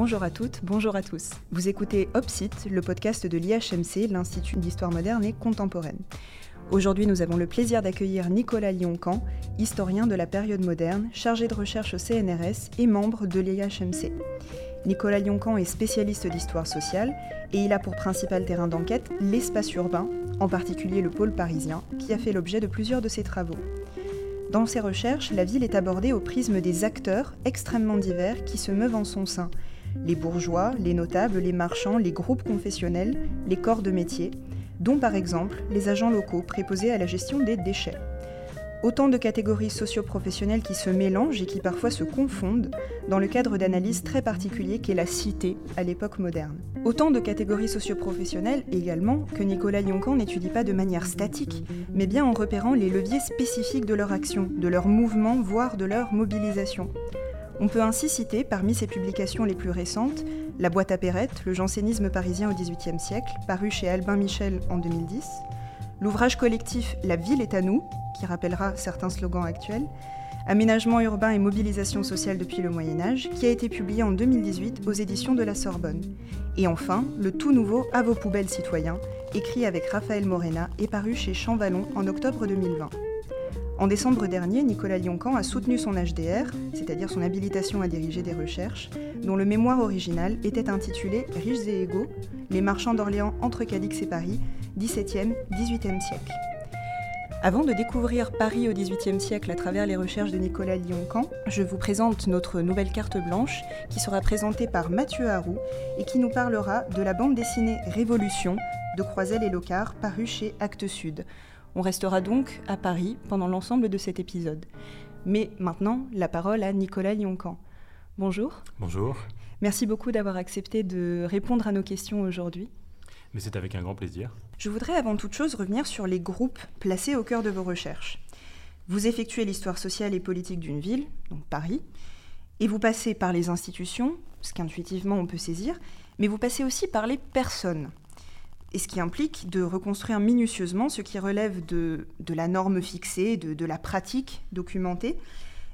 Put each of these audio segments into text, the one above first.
Bonjour à toutes, bonjour à tous. Vous écoutez OPSIT, le podcast de l'IHMC, l'Institut d'histoire moderne et contemporaine. Aujourd'hui, nous avons le plaisir d'accueillir Nicolas Lioncan, historien de la période moderne, chargé de recherche au CNRS et membre de l'IHMC. Nicolas Lioncan est spécialiste d'histoire sociale et il a pour principal terrain d'enquête l'espace urbain, en particulier le pôle parisien, qui a fait l'objet de plusieurs de ses travaux. Dans ses recherches, la ville est abordée au prisme des acteurs extrêmement divers qui se meuvent en son sein. Les bourgeois, les notables, les marchands, les groupes confessionnels, les corps de métier, dont par exemple les agents locaux préposés à la gestion des déchets. Autant de catégories socio-professionnelles qui se mélangent et qui parfois se confondent dans le cadre d'analyse très particulier qu'est la cité à l'époque moderne. Autant de catégories socio-professionnelles également que Nicolas Lioncan n'étudie pas de manière statique, mais bien en repérant les leviers spécifiques de leur action, de leur mouvement, voire de leur mobilisation. On peut ainsi citer, parmi ses publications les plus récentes, La boîte à perrette, le jansénisme parisien au XVIIIe siècle, paru chez Albin Michel en 2010, l'ouvrage collectif La ville est à nous, qui rappellera certains slogans actuels, Aménagement urbain et mobilisation sociale depuis le Moyen Âge, qui a été publié en 2018 aux éditions de la Sorbonne. Et enfin, le tout nouveau À vos poubelles citoyens, écrit avec Raphaël Morena et paru chez Champvallon en octobre 2020. En décembre dernier, Nicolas Lioncan a soutenu son HDR, c'est-à-dire son habilitation à diriger des recherches, dont le mémoire original était intitulé Riches et égaux, les marchands d'Orléans entre Cadix et Paris, 17e, 18e siècle. Avant de découvrir Paris au XVIIIe siècle à travers les recherches de Nicolas Lioncan, je vous présente notre nouvelle carte blanche qui sera présentée par Mathieu Harou et qui nous parlera de la bande dessinée Révolution de Croisel et Locard parue chez Actes Sud. On restera donc à Paris pendant l'ensemble de cet épisode. Mais maintenant, la parole à Nicolas Lioncan. Bonjour. Bonjour. Merci beaucoup d'avoir accepté de répondre à nos questions aujourd'hui. Mais c'est avec un grand plaisir. Je voudrais avant toute chose revenir sur les groupes placés au cœur de vos recherches. Vous effectuez l'histoire sociale et politique d'une ville, donc Paris, et vous passez par les institutions, ce qu'intuitivement on peut saisir, mais vous passez aussi par les personnes, et ce qui implique de reconstruire minutieusement ce qui relève de, la norme fixée, de, de, la pratique documentée,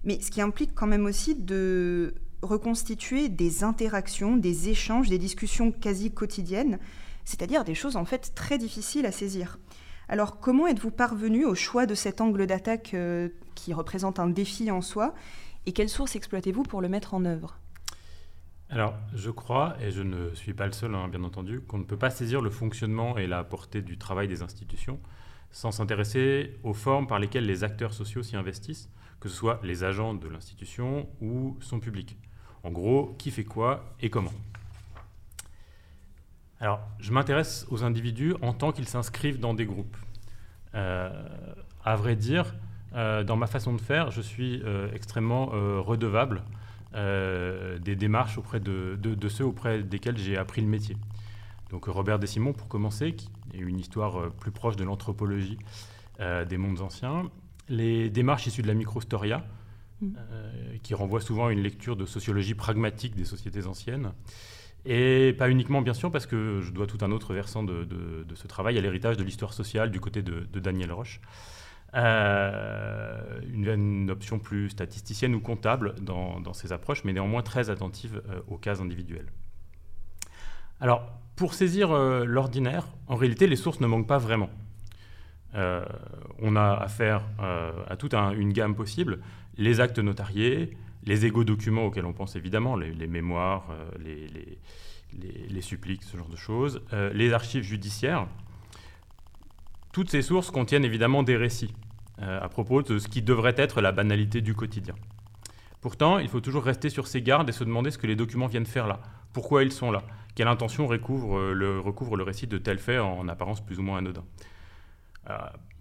mais ce qui implique quand même aussi de reconstituer des interactions, des échanges, des discussions quasi quotidiennes, c'est-à-dire des choses en fait très difficiles à saisir. Alors comment êtes-vous parvenu au choix de cet angle d'attaque euh, qui représente un défi en soi, et quelles sources exploitez-vous pour le mettre en œuvre? Alors, je crois, et je ne suis pas le seul, hein, bien entendu, qu'on ne peut pas saisir le fonctionnement et la portée du travail des institutions sans s'intéresser aux formes par lesquelles les acteurs sociaux s'y investissent, que ce soit les agents de l'institution ou son public. En gros, qui fait quoi et comment. Alors, je m'intéresse aux individus en tant qu'ils s'inscrivent dans des groupes. Euh, à vrai dire, euh, dans ma façon de faire, je suis euh, extrêmement redevable euh, des démarches auprès de, de, de, ceux auprès desquels j'ai appris le métier. Donc Robert Desimon, pour commencer, qui est une histoire euh, plus proche de l'anthropologie euh, des mondes anciens. Les démarches issues de la microstoria, mmh. euh, qui renvoient souvent à une lecture de sociologie pragmatique des sociétés anciennes. Et pas uniquement, bien sûr, parce que je dois tout un autre versant de ce travail à l'héritage de l'histoire sociale du côté de, Daniel Roche. Euh, une, option plus statisticienne ou comptable dans, ces approches, mais néanmoins très attentive euh, aux cas individuels. Alors, pour saisir euh, l'ordinaire, en réalité, les sources ne manquent pas vraiment. On a affaire à toute un, une gamme possible, les actes notariés, les égaux documents auxquels on pense évidemment, les, mémoires, les, les, suppliques, ce genre de choses, les archives judiciaires. Toutes ces sources contiennent évidemment des récits euh, à propos de ce qui devrait être la banalité du quotidien. Pourtant, il faut toujours rester sur ses gardes et se demander ce que les documents viennent faire là, pourquoi ils sont là, quelle intention recouvre le, recouvre le récit de tel fait en, en apparence plus ou moins anodin. Euh,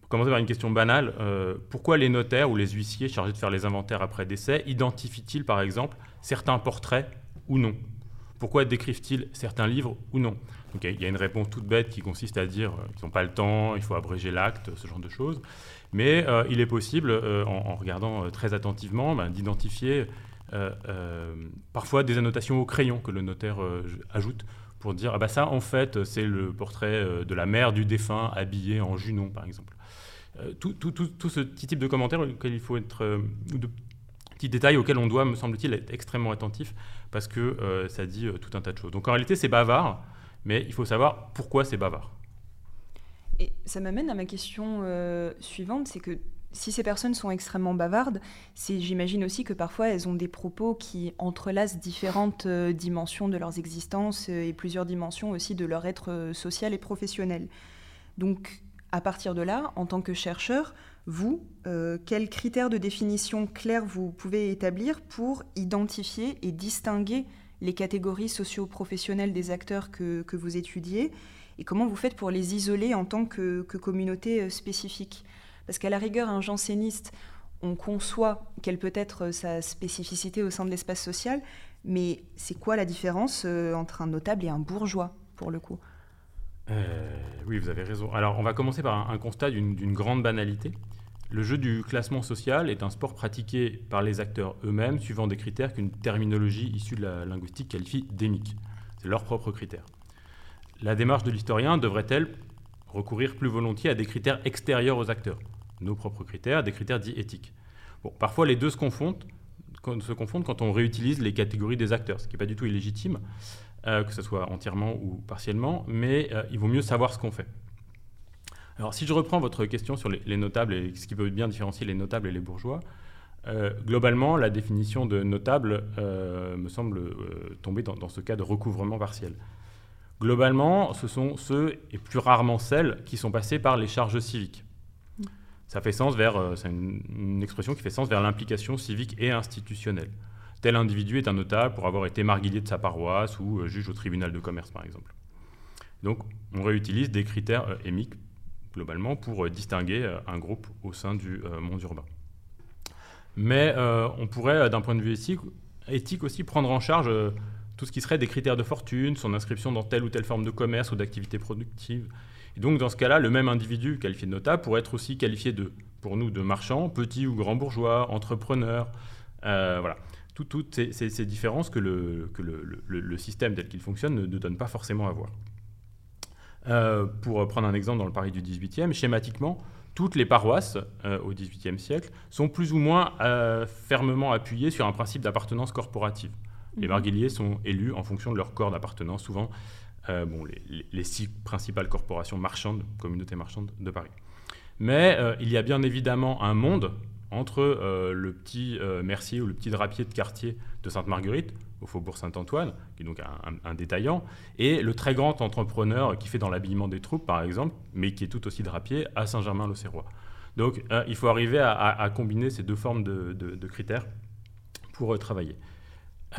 commencer par une question banale, euh, pourquoi les notaires ou les huissiers chargés de faire les inventaires après décès identifient-ils par exemple certains portraits ou non? Pourquoi décrivent-ils certains livres ou non Donc il y a une réponse toute bête qui consiste à dire euh, qu'ils n'ont pas le temps, il faut abréger l'acte, ce genre de choses. Mais euh, il est possible, euh, en, regardant très attentivement, ben, d'identifier parfois des annotations au crayon que le notaire ajoute pour dire ah bah ça en fait c'est le portrait de la mère du défunt habillé en junon par exemple. Tout, ce type de commentaires auquel il faut être, Petit détail auquel on doit, me semble-t-il, être extrêmement attentif parce que ça dit tout un tas de choses. Donc en réalité, c'est bavard, mais il faut savoir pourquoi c'est bavard. Et ça m'amène à ma question suivante, c'est que si ces personnes sont extrêmement bavardes, j'imagine aussi que parfois elles ont des propos qui entrelacent différentes euh, dimensions de leurs existences euh, et plusieurs dimensions aussi de leur être euh, social et professionnel. Donc à partir de là, en tant que chercheur, vous, quels critères de définition clairs vous pouvez établir pour identifier et distinguer les catégories socio-professionnelles des acteurs que, vous étudiez et comment vous faites pour les isoler en tant que, que communauté spécifique? Parce qu'à la rigueur, un janséniste, on conçoit quelle peut être euh, sa spécificité au sein de l'espace social, mais c'est quoi la différence euh, entre un notable et un bourgeois, pour le coup? Euh, Oui, vous avez raison. Alors, on va commencer par un, constat d'une grande banalité. Le jeu du classement social est un sport pratiqué par les acteurs eux-mêmes, suivant des critères qu'une terminologie issue de la linguistique qualifie d'émiques. C'est leurs propres critères. La démarche de l'historien devrait-elle recourir plus volontiers à des critères extérieurs aux acteurs? Nos propres critères, des critères dits éthiques. Bon, parfois les deux se confondent, se confondent quand on réutilise les catégories des acteurs, ce qui n'est pas du tout illégitime, euh, que ce soit entièrement ou partiellement, mais euh, il vaut mieux savoir ce qu'on fait. Alors si je reprends votre question sur les, notables et ce qui peut bien différencier les notables et les bourgeois, euh, globalement, la définition de notable me semble tomber dans, dans, ce cas de recouvrement partiel. Globalement, ce sont ceux, et plus rarement celles, qui sont passés par les charges civiques ça fait sens vers, euh, c'est une, expression qui fait sens vers l'implication civique et institutionnelle. Tel individu est un notable pour avoir été marguillier de sa paroisse ou euh, juge au tribunal de commerce, par exemple. Donc, on réutilise des critères euh, émiques, globalement, pour distinguer un groupe au sein du monde urbain. Mais on pourrait, d'un point de vue éthique, éthique, aussi, prendre en charge tout ce qui serait des critères de fortune, son inscription dans telle ou telle forme de commerce ou d'activité productive, et donc, dans ce cas-là, le même individu qualifié de notable pourrait être aussi qualifié de, pour nous, de marchand, petit ou grand bourgeois, entrepreneur. Euh, voilà. toutes ces, différences que le, que le, système tel qu'il fonctionne ne, donne pas forcément à voir. Euh, pour prendre un exemple dans le Paris du XVIIIe, schématiquement, toutes les paroisses euh, au XVIIIe siècle sont plus ou moins fermement appuyées sur un principe d'appartenance corporative. Les mmh. marguilliers sont élus en fonction de leur corps d'appartenance, souvent euh, bon, les, six principales corporations marchandes, communautés marchandes de Paris. Mais euh, il y a bien évidemment un monde entre euh, le petit mercier ou le petit drapier de quartier de Sainte-Marguerite, au faubourg Saint-Antoine, qui est donc un, détaillant, et le très grand entrepreneur qui fait dans l'habillement des troupes, par exemple, mais qui est tout aussi drapier à Saint-Germain-l'Auxerrois. Donc il faut arriver à, combiner ces deux formes de critères pour travailler.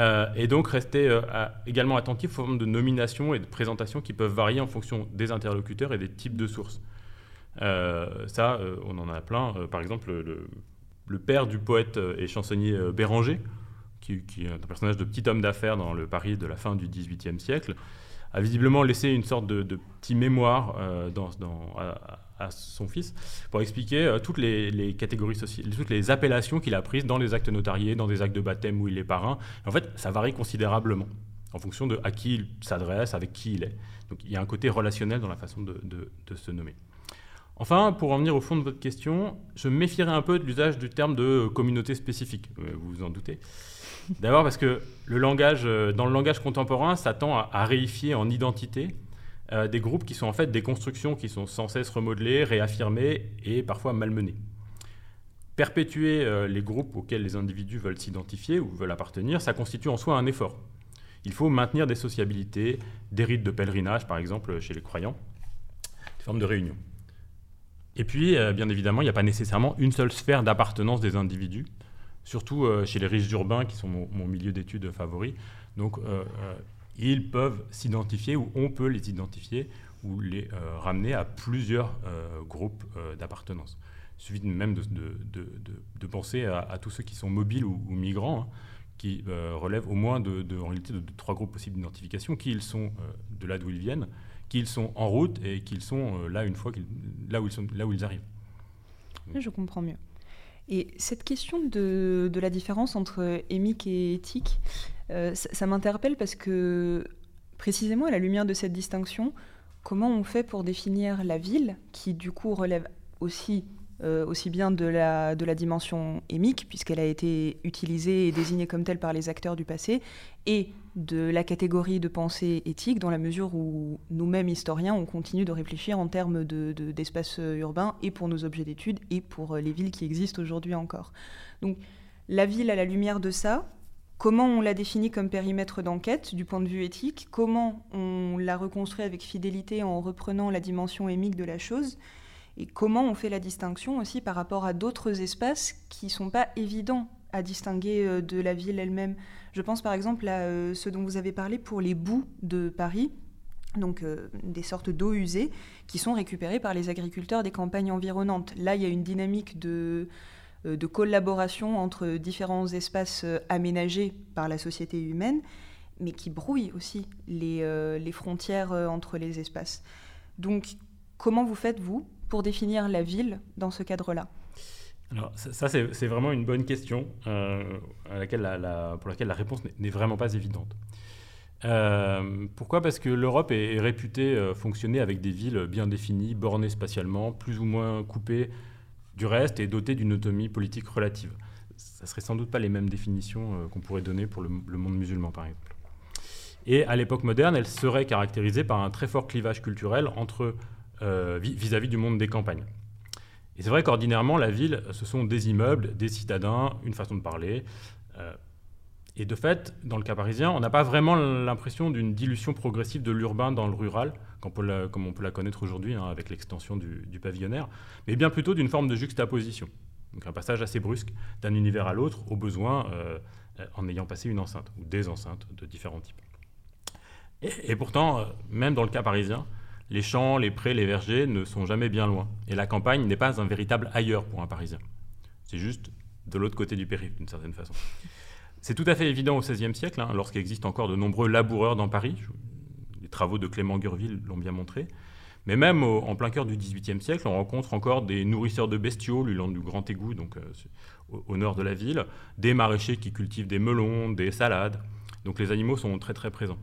Euh, et donc rester euh, également attentif aux formes de nomination et de présentation qui peuvent varier en fonction des interlocuteurs et des types de sources. Euh, ça, on en a plein. par exemple, le, père du poète et chansonnier Béranger, qui, est un personnage de petit homme d'affaires dans le Paris de la fin du XVIIIe siècle, a visiblement laissé une sorte de, petit mémoire dans, à, son fils pour expliquer euh, toutes les, catégories sociales, toutes les appellations qu'il a prises dans les actes notariés, dans des actes de baptême où il est parrain. En fait, ça varie considérablement en fonction de à qui il s'adresse, avec qui il est. Donc il y a un côté relationnel dans la façon de, se nommer. Enfin, pour en venir au fond de votre question, je méfierais un peu de l'usage du terme de communauté spécifique, euh, vous vous en doutez. D'abord parce que le langage, euh, dans le langage contemporain, ça tend à, réifier en identité euh, des groupes qui sont en fait des constructions qui sont sans cesse remodelées, réaffirmées et parfois malmenées. Perpétuer euh, les groupes auxquels les individus veulent s'identifier ou veulent appartenir, ça constitue en soi un effort. Il faut maintenir des sociabilités, des rites de pèlerinage par exemple chez les croyants, des formes de réunion. Et puis, euh, bien évidemment, il n'y a pas nécessairement une seule sphère d'appartenance des individus, surtout chez les riches urbains qui sont mon, milieu d'études favori. Donc, ils peuvent s'identifier ou on peut les identifier ou les euh, ramener à plusieurs euh, groupes euh, d'appartenance. Il suffit même de, penser à, tous ceux qui sont mobiles ou, migrants, hein, qui relèvent au moins de, en réalité de, trois groupes possibles d'identification, qui ils sont de là d'où ils viennent, qui ils sont en route et qui ils sont là une fois là où ils sont là où ils arrivent. Je comprends mieux. Et cette question de, la différence entre émique et éthique, euh, ça, m'interpelle parce que, précisément à la lumière de cette distinction, comment on fait pour définir la ville, qui du coup relève aussi aussi bien de la, de la dimension émique, puisqu'elle a été utilisée et désignée comme telle par les acteurs du passé, et de la catégorie de pensée éthique, dans la mesure où nous-mêmes, historiens, on continue de réfléchir en termes d'espace de, urbain, et pour nos objets d'étude, et pour les villes qui existent aujourd'hui encore. Donc la ville, à la lumière de ça, comment on l'a définit comme périmètre d'enquête du point de vue éthique, comment on l'a reconstruit avec fidélité en reprenant la dimension émique de la chose, et comment on fait la distinction aussi par rapport à d'autres espaces qui ne sont pas évidents à distinguer euh, de la ville elle-même. Je pense par exemple à euh, ce dont vous avez parlé pour les boues de Paris, donc euh, des sortes d'eau usées qui sont récupérées par les agriculteurs des campagnes environnantes. Là, il y a une dynamique de, de collaboration entre différents espaces aménagés par la société humaine, mais qui brouille aussi les, les frontières entre les espaces. Donc, comment vous faites, vous, pour définir la ville dans ce cadre-là? Alors ça, c'est vraiment une bonne question euh, à laquelle pour laquelle la réponse n'est vraiment pas évidente. Euh, pourquoi? Parce que l'Europe est, réputée euh, fonctionner avec des villes bien définies, bornées spatialement, plus ou moins coupées du reste et dotées d'une autonomie politique relative. Ça serait sans doute pas les mêmes définitions qu'on pourrait donner pour le, le, monde musulman, par exemple. Et à l'époque moderne, elle serait caractérisée par un très fort clivage culturel entre euh, vis-à-vis du monde des campagnes. Et c'est vrai qu'ordinairement, la ville, ce sont des immeubles, des citadins, une façon de parler. Euh, et de fait, dans le cas parisien, on n'a pas vraiment l'impression d'une dilution progressive de l'urbain dans le rural, comme on peut la connaître aujourd'hui hein, avec l'extension du, pavillonnaire, mais bien plutôt d'une forme de juxtaposition. Donc un passage assez brusque d'un univers à l'autre, au besoin, euh, en ayant passé une enceinte, ou des enceintes de différents types. et pourtant, même dans le cas parisien, les champs, les prés, les vergers ne sont jamais bien loin. Et la campagne n'est pas un véritable ailleurs pour un Parisien. C'est juste de l'autre côté du périph', d'une certaine façon. C'est tout à fait évident au XVIe siècle, hein, lorsqu'il existe encore de nombreux laboureurs dans Paris. Les travaux de Clément Gurville l'ont bien montré. Mais même en plein cœur du XVIIIe siècle, on rencontre encore des nourrisseurs de bestiaux long du Grand Égout, donc euh, au, nord de la ville, des maraîchers qui cultivent des melons, des salades. Donc les animaux sont très très présents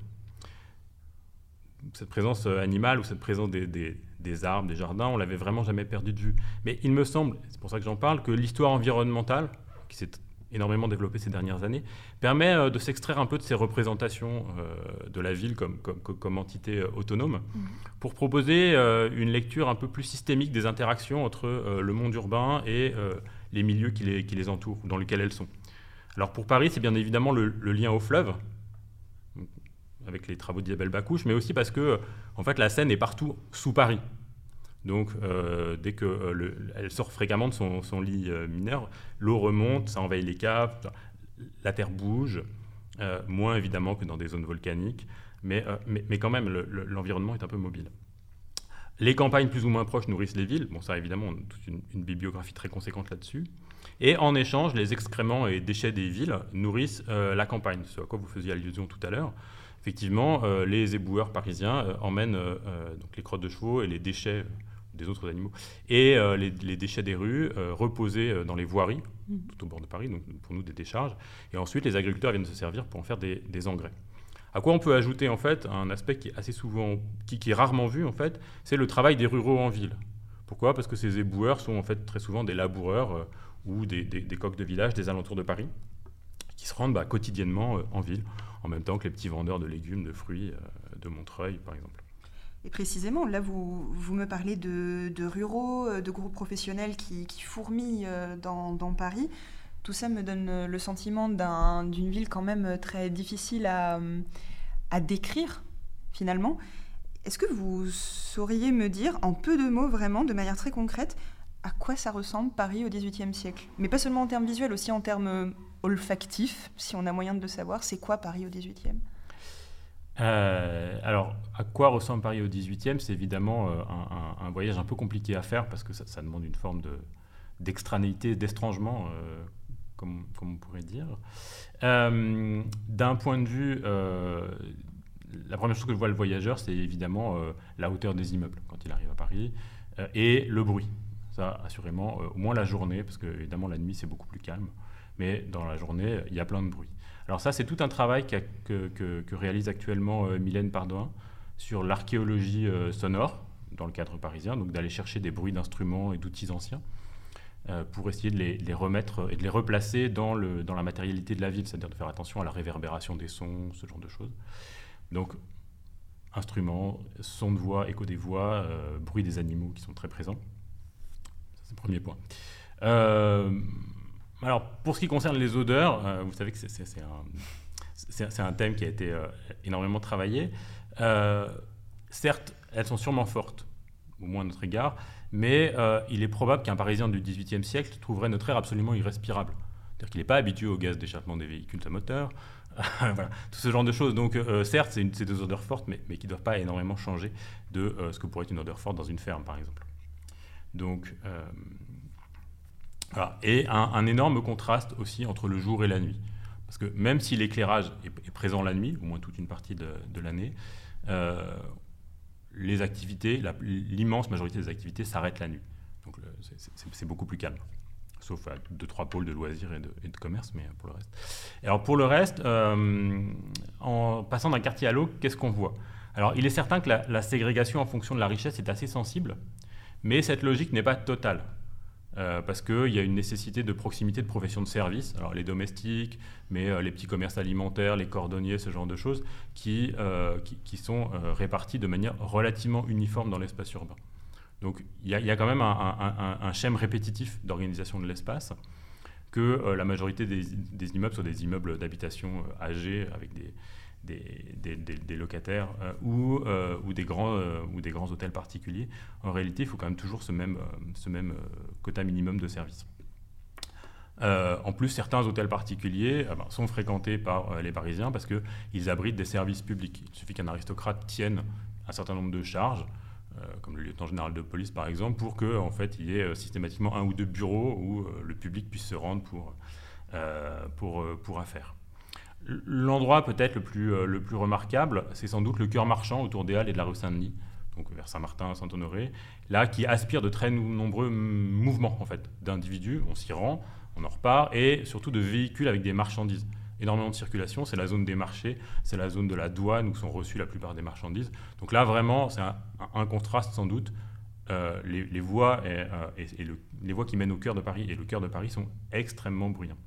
cette présence euh, animale ou cette présence des, arbres, des jardins, on l'avait vraiment jamais perdu de vue. Mais il me semble, c'est pour ça que j'en parle, que l'histoire environnementale, qui s'est énormément développée ces dernières années, permet euh, de s'extraire un peu de ces représentations euh, de la ville comme, comme, entité autonome, mmh. pour proposer une lecture un peu plus systémique des interactions entre le monde urbain et les milieux qui les, qui les entourent, dans lesquels elles sont. Alors pour Paris, c'est bien évidemment le lien au fleuve, avec les travaux d'Isabelle Bacouche, mais aussi parce que en fait, la Seine est partout sous Paris. Donc, euh, dès qu'elle euh, sort fréquemment de son, lit euh, mineur, l'eau remonte, ça envahit les caves, la terre bouge, moins évidemment que dans des zones volcaniques, mais, mais, quand même, l'environnement est un peu mobile. Les campagnes plus ou moins proches nourrissent les villes. Bon, ça, évidemment, on a toute une, bibliographie très conséquente là-dessus. Et en échange, les excréments et déchets des villes nourrissent la campagne, ce à quoi vous faisiez allusion tout à l'heure effectivement, les éboueurs parisiens emmènent donc les crottes de chevaux et les déchets des autres animaux, et les, déchets des rues reposés dans les voiries, mmh. tout au bord de Paris, donc pour nous des décharges, et ensuite les agriculteurs viennent se servir pour en faire des, engrais. À quoi on peut ajouter en fait un aspect qui est assez souvent, qui, est rarement vu en fait, c'est le travail des ruraux en ville. Pourquoi? Parce que ces éboueurs sont en fait très souvent des laboureurs ou des, coqs de village des alentours de Paris, qui se rendent bah, quotidiennement en ville en même temps que les petits vendeurs de légumes, de fruits euh, de Montreuil, par exemple. Et précisément, là, vous, vous me parlez de, ruraux, euh, de groupes professionnels qui, fourmillent euh, dans, Paris. Tout ça me donne le sentiment d'une ville quand même très difficile à, à décrire, finalement. Est-ce que vous sauriez me dire, en peu de mots vraiment, de manière très concrète, à quoi ça ressemble Paris au XVIIIe siècle? Mais pas seulement en termes visuels, aussi en termes olfactif, si on a moyen de le savoir. C'est quoi Paris au XVIIIe euh, alors, à quoi ressemble Paris au XVIIIe C'est évidemment euh, un, voyage un peu compliqué à faire parce que ça, demande une forme d'extranéité, d'éstrangement, euh, comme, on pourrait dire. D'un point de vue, la première chose que voit le voyageur, c'est évidemment la hauteur des immeubles quand il arrive à Paris et le bruit. Ça, assurément, au moins la journée, parce que évidemment la nuit c'est beaucoup plus calme mais dans la journée, il y a plein de bruit. Alors ça, c'est tout un travail que, réalise actuellement euh, Mylène Pardoin sur l'archéologie euh, sonore dans le cadre parisien, donc d'aller chercher des bruits d'instruments et d'outils anciens. pour essayer de les, remettre et de les replacer dans, la matérialité de la ville, c'est-à-dire de faire attention à la réverbération des sons, ce genre de choses. Donc, instruments, son de voix, écho des voix, bruit des animaux qui sont très présents. C'est le premier point. Alors, pour ce qui concerne les odeurs, vous savez que c'est un, thème qui a été énormément travaillé. certes, elles sont sûrement fortes, au moins à notre égard, mais euh, il est probable qu'un Parisien du XVIIIe siècle trouverait notre air absolument irrespirable. C'est-à-dire qu'il n'est pas habitué au gaz d'échappement des véhicules à moteur, voilà, tout ce genre de choses. Donc, euh, certes, c'est des odeurs fortes, mais, qui ne doivent pas énormément changer de euh, ce que pourrait être une odeur forte dans une ferme, par exemple. Donc, Et un, énorme contraste aussi entre le jour et la nuit. Parce que même si l'éclairage est, présent la nuit, au moins toute une partie de, l'année, les activités, l'immense majorité des activités s'arrêtent la nuit. Donc c'est beaucoup plus calme. Sauf à deux, trois pôles de loisirs et de, commerce, mais pour le reste. alors pour le reste, euh, en passant d'un quartier à l'autre, qu'est-ce qu'on voit? Alors il est certain que la ségrégation en fonction de la richesse est assez sensible, mais cette logique n'est pas totale. Euh, parce qu'il y a une nécessité de proximité de professions de service, alors les domestiques, mais euh, les petits commerces alimentaires, les cordonniers, ce genre de choses, qui, euh, qui, sont répartis de manière relativement uniforme dans l'espace urbain. Donc il y, a quand même un, un, schème répétitif d'organisation de l'espace, que la majorité des, des, immeubles soient des immeubles d'habitation âgés avec des, des, locataires euh, ou, euh, ou, des grands, euh, ou des grands hôtels particuliers. En réalité, il faut quand même toujours ce même, quota minimum de services. en plus, certains hôtels particuliers ben, sont fréquentés par les Parisiens parce qu'ils abritent des services publics. Il suffit qu'un aristocrate tienne un certain nombre de charges, comme le lieutenant général de police par exemple, pour qu'il en fait, il y ait systématiquement un ou deux bureaux où le public puisse se rendre pour affaires. L'endroit peut-être le plus, euh, le plus remarquable, c'est sans doute le cœur marchand autour des Halles et de la rue Saint-Denis, donc vers Saint-Martin, Saint-Honoré, là qui aspire de très nombreux mouvements en fait d'individus. On s'y rend, on en repart, et surtout de véhicules avec des marchandises. Énormément de circulation, c'est la zone des marchés, c'est la zone de la douane où sont reçues la plupart des marchandises. Donc là vraiment, c'est un, contraste sans doute. Euh, les, voies et, euh, les voies qui mènent au cœur de Paris et le cœur de Paris sont extrêmement bruyants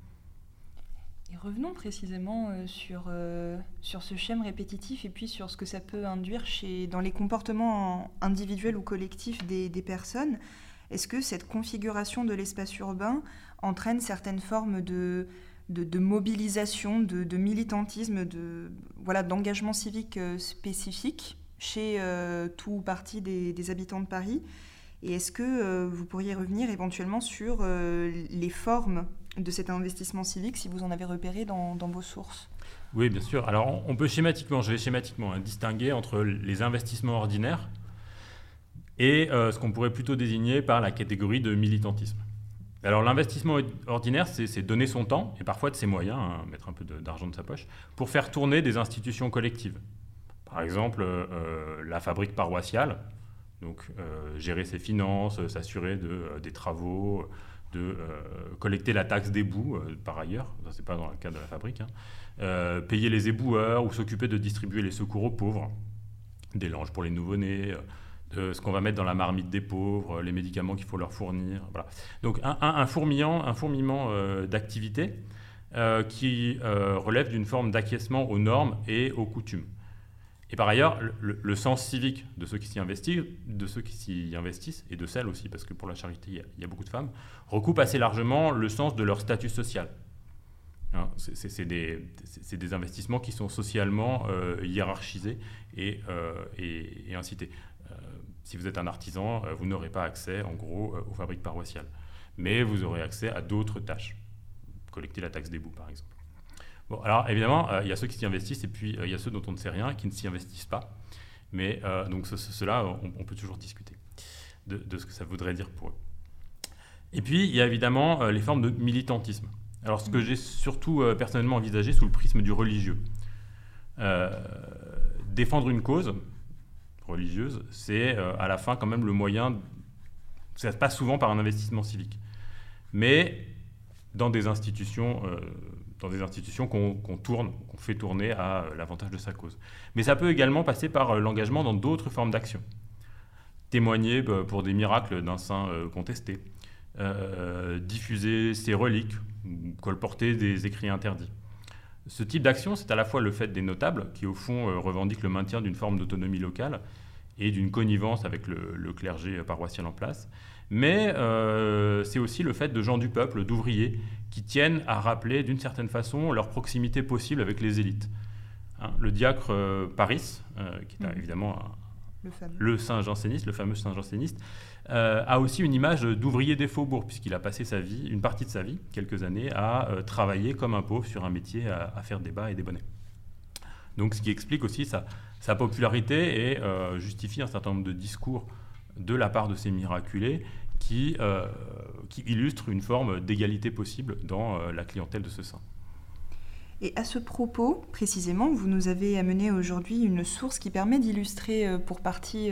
revenons précisément euh, sur, euh, sur ce schème répétitif et puis sur ce que ça peut induire chez, dans les comportements individuels ou collectifs des, personnes. Est-ce que cette configuration de l'espace urbain entraîne certaines formes de, de, mobilisation, de, militantisme, de, voilà, d'engagement civique euh, spécifique chez tout ou partie des, habitants de Paris? Et est-ce que vous pourriez revenir éventuellement sur les formes de cet investissement civique si vous en avez repéré dans, vos sources? Oui, bien sûr. Alors, on peut schématiquement, je vais schématiquement hein, distinguer entre les investissements ordinaires et euh, ce qu'on pourrait plutôt désigner par la catégorie de militantisme. Alors, l'investissement ordinaire, c'est donner son temps et parfois de ses moyens, hein, mettre un peu d'argent de, sa poche, pour faire tourner des institutions collectives. Par exemple, euh, euh, la fabrique paroissiale, donc gérer ses finances, s'assurer de, des travaux, de euh, collecter la taxe euh, par ailleurs, ça c'est pas dans le cadre de la fabrique, hein. euh, payer les éboueurs ou s'occuper de distribuer les secours aux pauvres, des langes pour les nouveau-nés, ce qu'on va mettre dans la marmite des pauvres, les médicaments qu'il faut leur fournir. Voilà. Donc un fourmillement d'activités qui relève d'une forme d'acquiescement aux normes et aux coutumes. Et par ailleurs, le, sens civique de ceux qui s'y investissent, de ceux qui s'y investissent, et de celles aussi, parce que pour la charité, il y, a, beaucoup de femmes, recoupe assez largement le sens de leur statut social. Hein, c'est des, des, investissements qui sont socialement euh, hiérarchisés et, euh, et, incités. Euh, si vous êtes un artisan, vous n'aurez pas accès, en gros, aux fabriques paroissiales. Mais vous aurez accès à d'autres tâches. Collecter la taxe des bouts, par exemple. Bon, alors évidemment, euh, il y a ceux qui s'y investissent et puis euh, il y a ceux dont on ne sait rien qui ne s'y investissent pas. Mais euh, donc cela, on, peut toujours discuter de, ce que ça voudrait dire pour eux. Et puis, il y a évidemment les formes de militantisme. Alors, ce que j'ai surtout personnellement envisagé sous le prisme du religieux. défendre une cause religieuse, c'est à la fin quand même le moyen. Ça se passe souvent par un investissement civique. Mais dans des institutions dans des institutions qu'on tourne, qu'on fait tourner à euh, l'avantage de sa cause. Mais ça peut également passer par euh, l'engagement dans d'autres formes d'action. Témoigner bah, pour des miracles d'un saint euh, contesté, diffuser ses reliques colporter des écrits interdits. Ce type d'action, c'est à la fois le fait des notables, qui au fond revendiquent le maintien d'une forme d'autonomie locale et d'une connivence avec le, clergé paroissial en place, mais c'est aussi le fait de gens du peuple, d'ouvriers, qui tiennent à rappeler d'une certaine façon leur proximité possible avec les élites. Hein, le diacre euh, Paris, euh, qui est mm. évidemment le, saint janséniste, le fameux saint janséniste, euh, a aussi une image d'ouvrier des faubourgs, puisqu'il a passé sa vie, une partie de sa vie, quelques années, à travailler comme un pauvre sur un métier, à, faire des bas et des bonnets. Donc ce qui explique aussi sa, sa popularité et justifie un certain nombre de discours de la part de ces miraculés qui, euh, qui illustre une forme d'égalité possible dans euh, la clientèle de ce saint. Et à ce propos, précisément, vous nous avez amené aujourd'hui une source qui permet d'illustrer euh, pour partie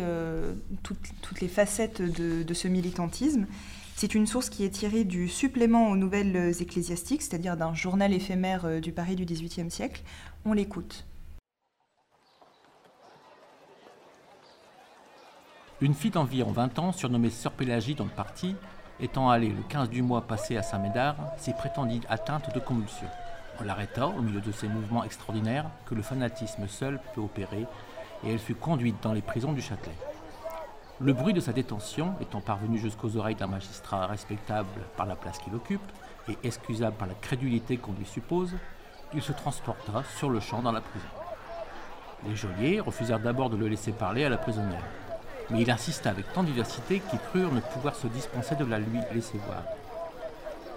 toutes, les facettes de, ce militantisme. C'est une source qui est tirée du supplément aux nouvelles ecclésiastiques, c'est-à-dire d'un journal éphémère du Paris du XVIIIe siècle. On l'écoute. Une fille d'environ 20 ans, surnommée Sœur Pélagie dans le parti, étant allée le 15 du mois passé à Saint-Médard, s'y prétendit atteinte de convulsions. On l'arrêta au milieu de ces mouvements extraordinaires que le fanatisme seul peut opérer et elle fut conduite dans les prisons du Châtelet. Le bruit de sa détention étant parvenu jusqu'aux oreilles d'un magistrat respectable par la place qu'il occupe et excusable par la crédulité qu'on lui suppose, il se transporta sur le champ dans la prison. Les geôliers refusèrent d'abord de le laisser parler à la prisonnière mais il insista avec tant de vivacité qu'ils crurent ne pouvoir se dispenser de la lui laisser voir.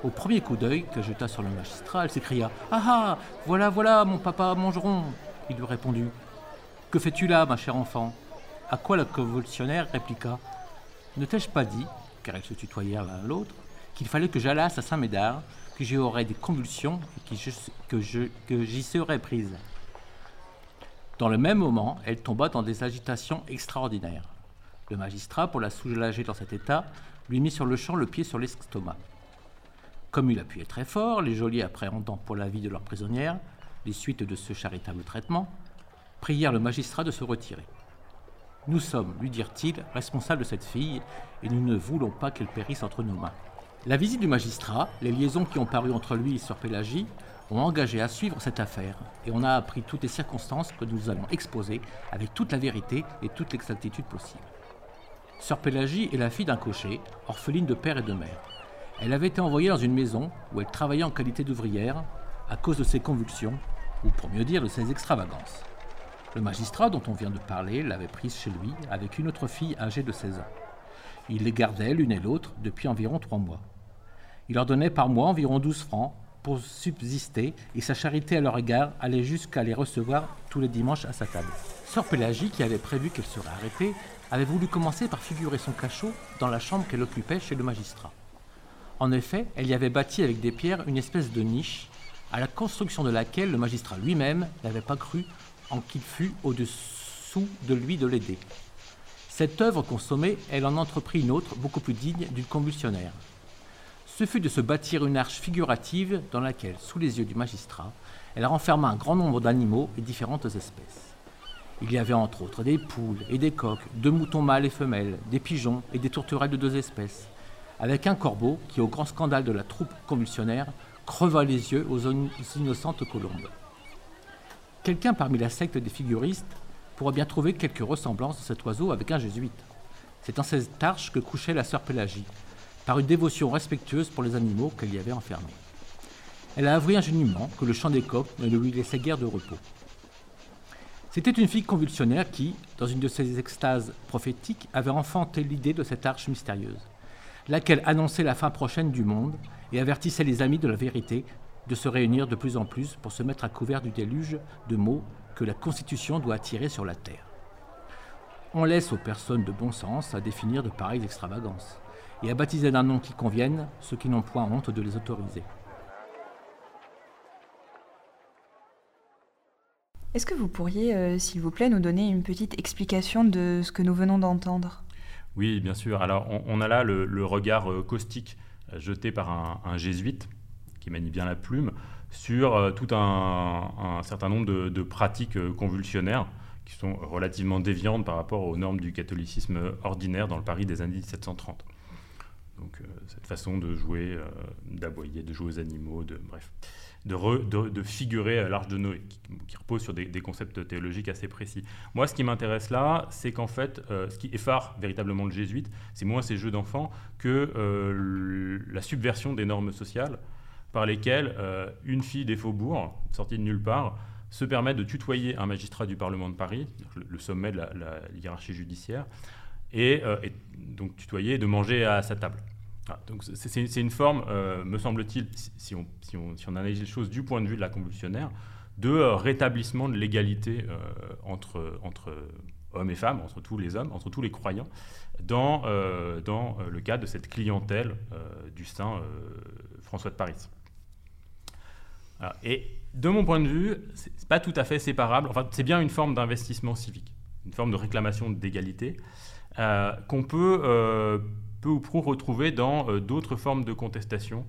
Au premier coup d'œil que jeta sur le magistrat, elle s'écria Ah ah Voilà, voilà, mon papa mangeron Il lui répondit Que fais-tu là, ma chère enfant? À quoi la convulsionnaire répliqua Ne t'ai-je pas dit, car elles se tutoyèrent l'un l'autre, qu'il fallait que j'allasse à Saint-Médard, que j'y aurais des convulsions et que j'y serais prise? Dans le même moment, elle tomba dans des agitations extraordinaires. Le magistrat, pour la soulager dans cet état, lui mit sur le champ le pied sur l'estomac. Comme il appuyait très fort, les geôliers appréhendant pour la vie de leur prisonnière les suites de ce charitable traitement, prièrent le magistrat de se retirer. Nous sommes, lui dirent-ils, responsables de cette fille, et nous ne voulons pas qu'elle périsse entre nos mains. La visite du magistrat, les liaisons qui ont paru entre lui et Sœur Pélagie, ont engagé à suivre cette affaire, et on a appris toutes les circonstances que nous allons exposer avec toute la vérité et toute l'exactitude possible. Sœur Pélagie est la fille d'un cocher, orpheline de père et de mère. Elle avait été envoyée dans une maison où elle travaillait en qualité d'ouvrière à cause de ses convulsions, ou pour mieux dire de ses extravagances. Le magistrat dont on vient de parler l'avait prise chez lui avec une autre fille âgée de 16 ans. Il les gardait l'une et l'autre depuis environ trois mois. Il leur donnait par mois environ 12 francs pour subsister et sa charité à leur égard allait jusqu'à les recevoir tous les dimanches à sa table. Sœur Pélagie, qui avait prévu qu'elle serait arrêtée, avait voulu commencer par figurer son cachot dans la chambre qu'elle occupait chez le magistrat. En effet, elle y avait bâti avec des pierres une espèce de niche, à la construction de laquelle le magistrat lui-même n'avait pas cru en qu'il fût au-dessous de lui de l'aider. Cette œuvre consommée, elle en entreprit une autre, beaucoup plus digne d'une convulsionnaire. Ce fut de se bâtir une arche figurative dans laquelle, sous les yeux du magistrat, elle renferma un grand nombre d'animaux et différentes espèces. Il y avait entre autres des poules et des coqs, deux moutons mâles et femelles, des pigeons et des tourterelles de deux espèces, avec un corbeau qui, au grand scandale de la troupe convulsionnaire, creva les yeux aux innocentes colombes. Quelqu'un parmi la secte des figuristes pourra bien trouver quelques ressemblances de cet oiseau avec un jésuite. C'est en cette arche que couchait la sœur Pélagie, par une dévotion respectueuse pour les animaux qu'elle y avait enfermés. Elle a avoué ingénument que le chant des coqs ne lui laissait guère de repos. C'était une fille convulsionnaire qui, dans une de ses extases prophétiques, avait enfanté l'idée de cette arche mystérieuse, laquelle annonçait la fin prochaine du monde et avertissait les amis de la vérité de se réunir de plus en plus pour se mettre à couvert du déluge de mots que la Constitution doit attirer sur la terre. On laisse aux personnes de bon sens à définir de pareilles extravagances et à baptiser d'un nom qui convienne ceux qui n'ont point honte de les autoriser. Est-ce que vous pourriez, euh, s'il vous plaît, nous donner une petite explication de ce que nous venons d'entendre? Oui, bien sûr. Alors, on, a là le, regard euh, caustique euh, jeté par un, jésuite qui manie bien la plume sur tout un, certain nombre de, pratiques convulsionnaires qui sont relativement déviantes par rapport aux normes du catholicisme ordinaire dans le Paris des années 1730. Donc cette façon de jouer, d'aboyer, de jouer aux animaux, de bref, de, de, figurer l'Arche de Noé, qui, repose sur des, concepts théologiques assez précis. Moi, ce qui m'intéresse là, c'est qu'en fait, ce qui effare véritablement le jésuite, c'est moins ces jeux d'enfants que la subversion des normes sociales par lesquelles une fille des faubourgs, sortie de nulle part, se permet de tutoyer un magistrat du Parlement de Paris, le, sommet de la, hiérarchie judiciaire, euh, et, donc tutoyer et de manger à sa table. Donc c'est une forme, euh, me semble-t-il, si on, analyse les choses du point de vue de la convulsionnaire, de euh, rétablissement de l'égalité entre, entre hommes et femmes, entre tous les hommes, entre tous les croyants, dans, le cadre de cette clientèle du saint François de Paris. et de mon point de vue, c'est pas tout à fait séparable. Enfin, c'est bien une forme d'investissement civique, une forme de réclamation d'égalité euh, qu'on peut euh, peu ou prou retrouver dans euh, d'autres formes de contestation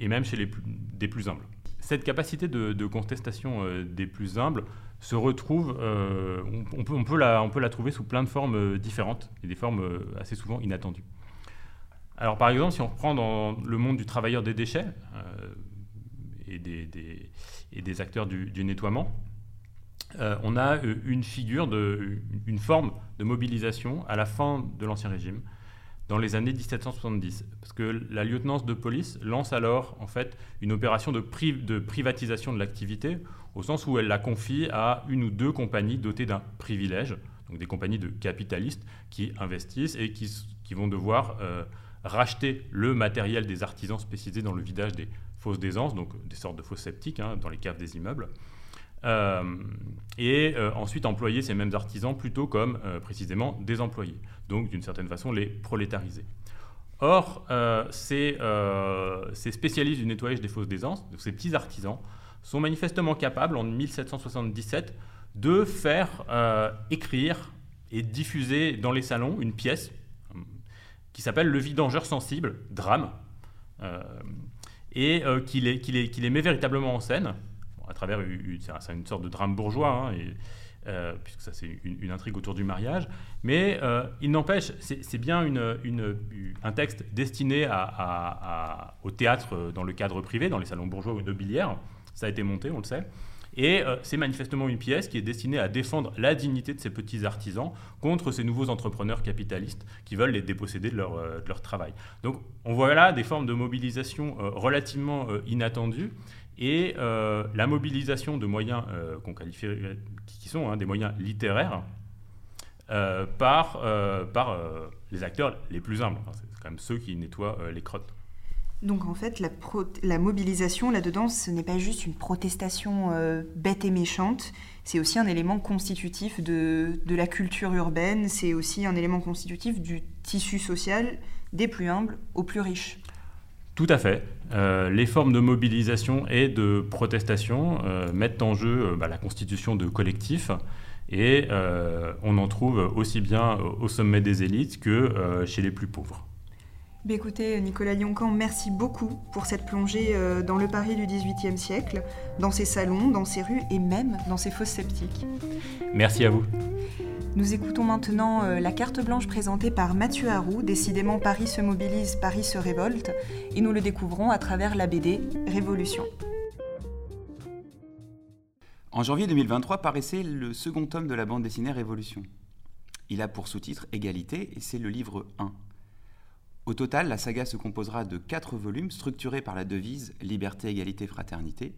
et même chez les plus, des plus humbles. Cette capacité de, contestation des plus humbles se retrouve, on, peut, on, peut la, on peut la trouver sous plein de formes différentes et des formes assez souvent inattendues. Alors par exemple, si on reprend dans le monde du travailleur des déchets, et des, et des acteurs du, nettoiement, euh, on a euh, une figure, de, une forme de mobilisation à la fin de l'Ancien Régime, dans les années 1770. Parce que la lieutenance de police lance alors en fait une opération de, privatisation de l'activité, au sens où elle la confie à une ou deux compagnies dotées d'un privilège, donc des compagnies de capitalistes qui investissent et qui, vont devoir euh, racheter le matériel des artisans spécialisés dans le vidage des fausses d'aisance, donc des sortes de fausses sceptiques hein, dans les caves des immeubles. Euh, et euh, ensuite employer ces mêmes artisans plutôt comme euh, précisément des employés, donc d'une certaine façon les prolétariser. Or, ces, spécialistes du nettoyage des fausses d'aisance, ces petits artisans, sont manifestement capables en 1777 de faire écrire et diffuser dans les salons une pièce qui s'appelle Le vidangeur sensible, drame, et euh, les, les, met véritablement en scène, à travers une, une sorte de drame bourgeois, hein, euh, puisque ça c'est une, intrigue autour du mariage, mais euh, il n'empêche, c'est bien un texte destiné au théâtre dans le cadre privé, dans les salons bourgeois ou nobiliaires, ça a été monté, on le sait, et euh, c'est manifestement une pièce qui est destinée à défendre la dignité de ces petits artisans contre ces nouveaux entrepreneurs capitalistes qui veulent les déposséder de leur, euh, travail. Donc on voit là des formes de mobilisation euh, relativement inattendues et la mobilisation de moyens qu'on qualifie, qui sont hein, des moyens littéraires par, par les acteurs les plus humbles. c'est quand même ceux qui nettoient les crottes. Donc en fait, la, mobilisation là-dedans, ce n'est pas juste une protestation euh, bête et méchante, c'est aussi un élément constitutif de, la culture urbaine, c'est aussi un élément constitutif du tissu social des plus humbles aux plus riches. Tout à fait. Euh, les formes de mobilisation et de protestation euh, mettent en jeu bah, la constitution de collectifs et on en trouve aussi bien au sommet des élites que chez les plus pauvres. Bah, écoutez, Nicolas Lioncan, merci beaucoup pour cette plongée euh, dans le Paris du XVIIIe siècle, dans ses salons, dans ses rues et même dans ses fosses sceptiques. Merci à vous. Nous écoutons maintenant euh, la carte blanche présentée par Mathieu Harou, décidément Paris se mobilise, Paris se révolte, et nous le découvrons à travers la BD Révolution. En janvier 2023 paraissait le second tome de la bande dessinée Révolution. Il a pour sous-titre Égalité et c'est le livre 1. Au total, la saga se composera de quatre volumes structurés par la devise Liberté, égalité, fraternité.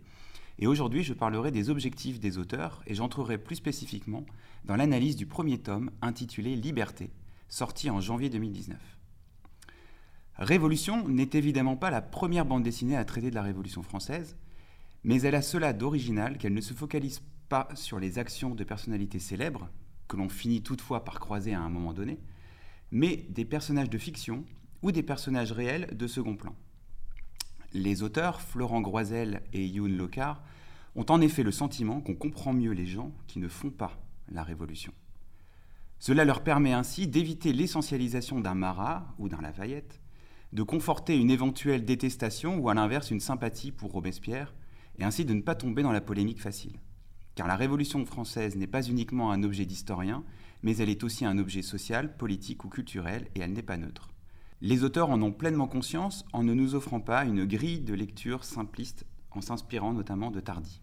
Et aujourd'hui, je parlerai des objectifs des auteurs et j'entrerai plus spécifiquement dans l'analyse du premier tome intitulé Liberté, sorti en janvier 2019. Révolution n'est évidemment pas la première bande dessinée à traiter de la Révolution française, mais elle a cela d'original qu'elle ne se focalise pas sur les actions de personnalités célèbres, que l'on finit toutefois par croiser à un moment donné, mais des personnages de fiction ou des personnages réels de second plan. Les auteurs, Florent Groisel et Youn Locard, ont en effet le sentiment qu'on comprend mieux les gens qui ne font pas la révolution. Cela leur permet ainsi d'éviter l'essentialisation d'un Marat ou d'un Lafayette, de conforter une éventuelle détestation ou à l'inverse une sympathie pour Robespierre, et ainsi de ne pas tomber dans la polémique facile. Car la Révolution française n'est pas uniquement un objet d'historien, mais elle est aussi un objet social, politique ou culturel, et elle n'est pas neutre. Les auteurs en ont pleinement conscience en ne nous offrant pas une grille de lecture simpliste en s'inspirant notamment de Tardy.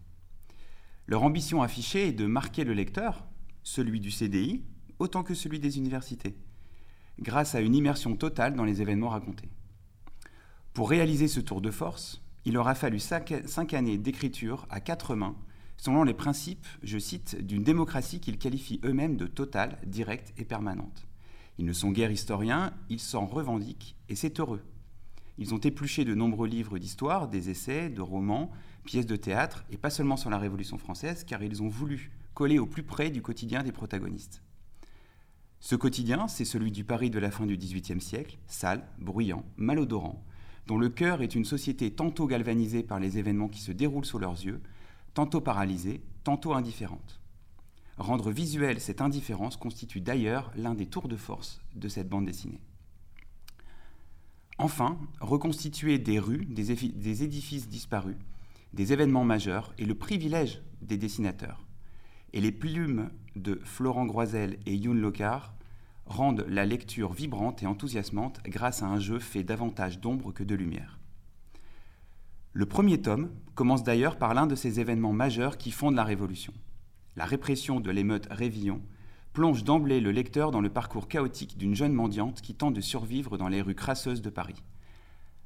Leur ambition affichée est de marquer le lecteur, celui du CDI, autant que celui des universités, grâce à une immersion totale dans les événements racontés. Pour réaliser ce tour de force, il aura fallu cinq années d'écriture à quatre mains, selon les principes, je cite, d'une démocratie qu'ils qualifient eux-mêmes de totale, directe et permanente. Ils ne sont guère historiens, ils s'en revendiquent, et c'est heureux. Ils ont épluché de nombreux livres d'histoire, des essais, de romans, pièces de théâtre, et pas seulement sur la Révolution française, car ils ont voulu coller au plus près du quotidien des protagonistes. Ce quotidien, c'est celui du Paris de la fin du XVIIIe siècle, sale, bruyant, malodorant, dont le cœur est une société tantôt galvanisée par les événements qui se déroulent sous leurs yeux, tantôt paralysée, tantôt indifférente. Rendre visuelle cette indifférence constitue d'ailleurs l'un des tours de force de cette bande dessinée. Enfin, reconstituer des rues, des, édifices disparus, des événements majeurs est le privilège des dessinateurs. Et les plumes de Florent Groisel et Youn Locard rendent la lecture vibrante et enthousiasmante grâce à un jeu fait davantage d'ombre que de lumière. Le premier tome commence d'ailleurs par l'un de ces événements majeurs qui fondent la Révolution. La répression de l'émeute Révillon plonge d'emblée le lecteur dans le parcours chaotique d'une jeune mendiante qui tente de survivre dans les rues crasseuses de Paris.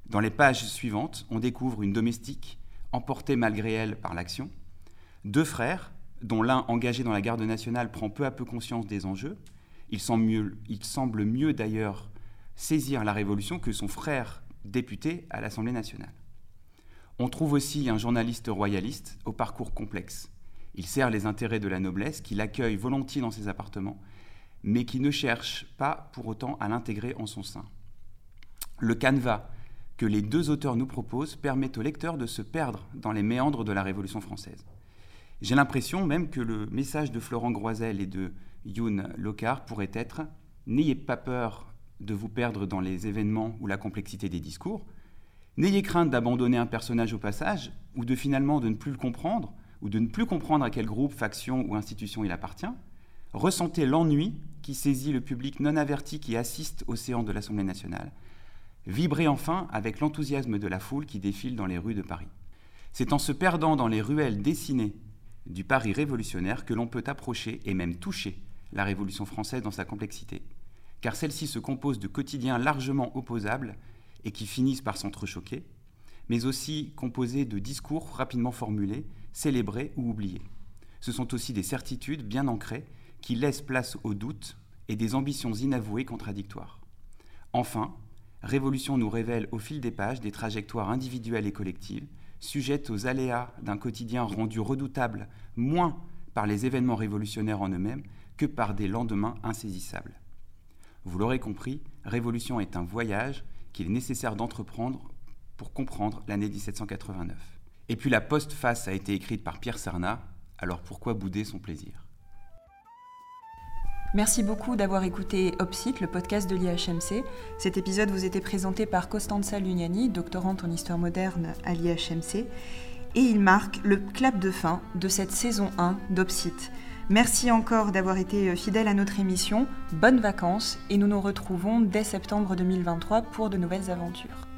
Dans les pages suivantes, on découvre une domestique, emportée malgré elle par l'action, deux frères, dont l'un engagé dans la garde nationale prend peu à peu conscience des enjeux, il semble mieux, il semble mieux d'ailleurs saisir la Révolution que son frère député à l'Assemblée nationale. On trouve aussi un journaliste royaliste au parcours complexe. Il sert les intérêts de la noblesse, qui l'accueille volontiers dans ses appartements, mais qui ne cherche pas pour autant à l'intégrer en son sein. Le canevas que les deux auteurs nous proposent permet au lecteur de se perdre dans les méandres de la Révolution française. J'ai l'impression même que le message de Florent Groisel et de Youn Locard pourrait être N'ayez pas peur de vous perdre dans les événements ou la complexité des discours. N'ayez crainte d'abandonner un personnage au passage ou de finalement de ne plus le comprendre ou de ne plus comprendre à quel groupe, faction ou institution il appartient. Ressentez l'ennui qui saisit le public non averti qui assiste au séance de l'Assemblée nationale. Vibrez enfin avec l'enthousiasme de la foule qui défile dans les rues de Paris. C'est en se perdant dans les ruelles dessinées du Paris révolutionnaire que l'on peut approcher et même toucher la Révolution française dans sa complexité, car celle-ci se compose de quotidiens largement opposables et qui finissent par s'entrechoquer, mais aussi composés de discours rapidement formulés, célébrés ou oubliés. Ce sont aussi des certitudes bien ancrées qui laissent place aux doutes et des ambitions inavouées contradictoires. Enfin, Révolution nous révèle au fil des pages des trajectoires individuelles et collectives, sujettes aux aléas d'un quotidien rendu redoutable moins par les événements révolutionnaires en eux-mêmes que par des lendemains insaisissables. Vous l'aurez compris, Révolution est un voyage qu'il est nécessaire d'entreprendre pour comprendre l'année 1789. Et puis la postface a été écrite par Pierre Sarnat, alors pourquoi bouder son plaisir? Merci beaucoup d'avoir écouté Opsite, le podcast de l'IHMC. Cet épisode vous était présenté par Costanza Lugnani, doctorante en histoire moderne à l'IHMC, et il marque le clap de fin de cette saison 1 d'Opsite. Merci encore d'avoir été fidèle à notre émission. Bonnes vacances et nous nous retrouvons dès septembre 2023 pour de nouvelles aventures.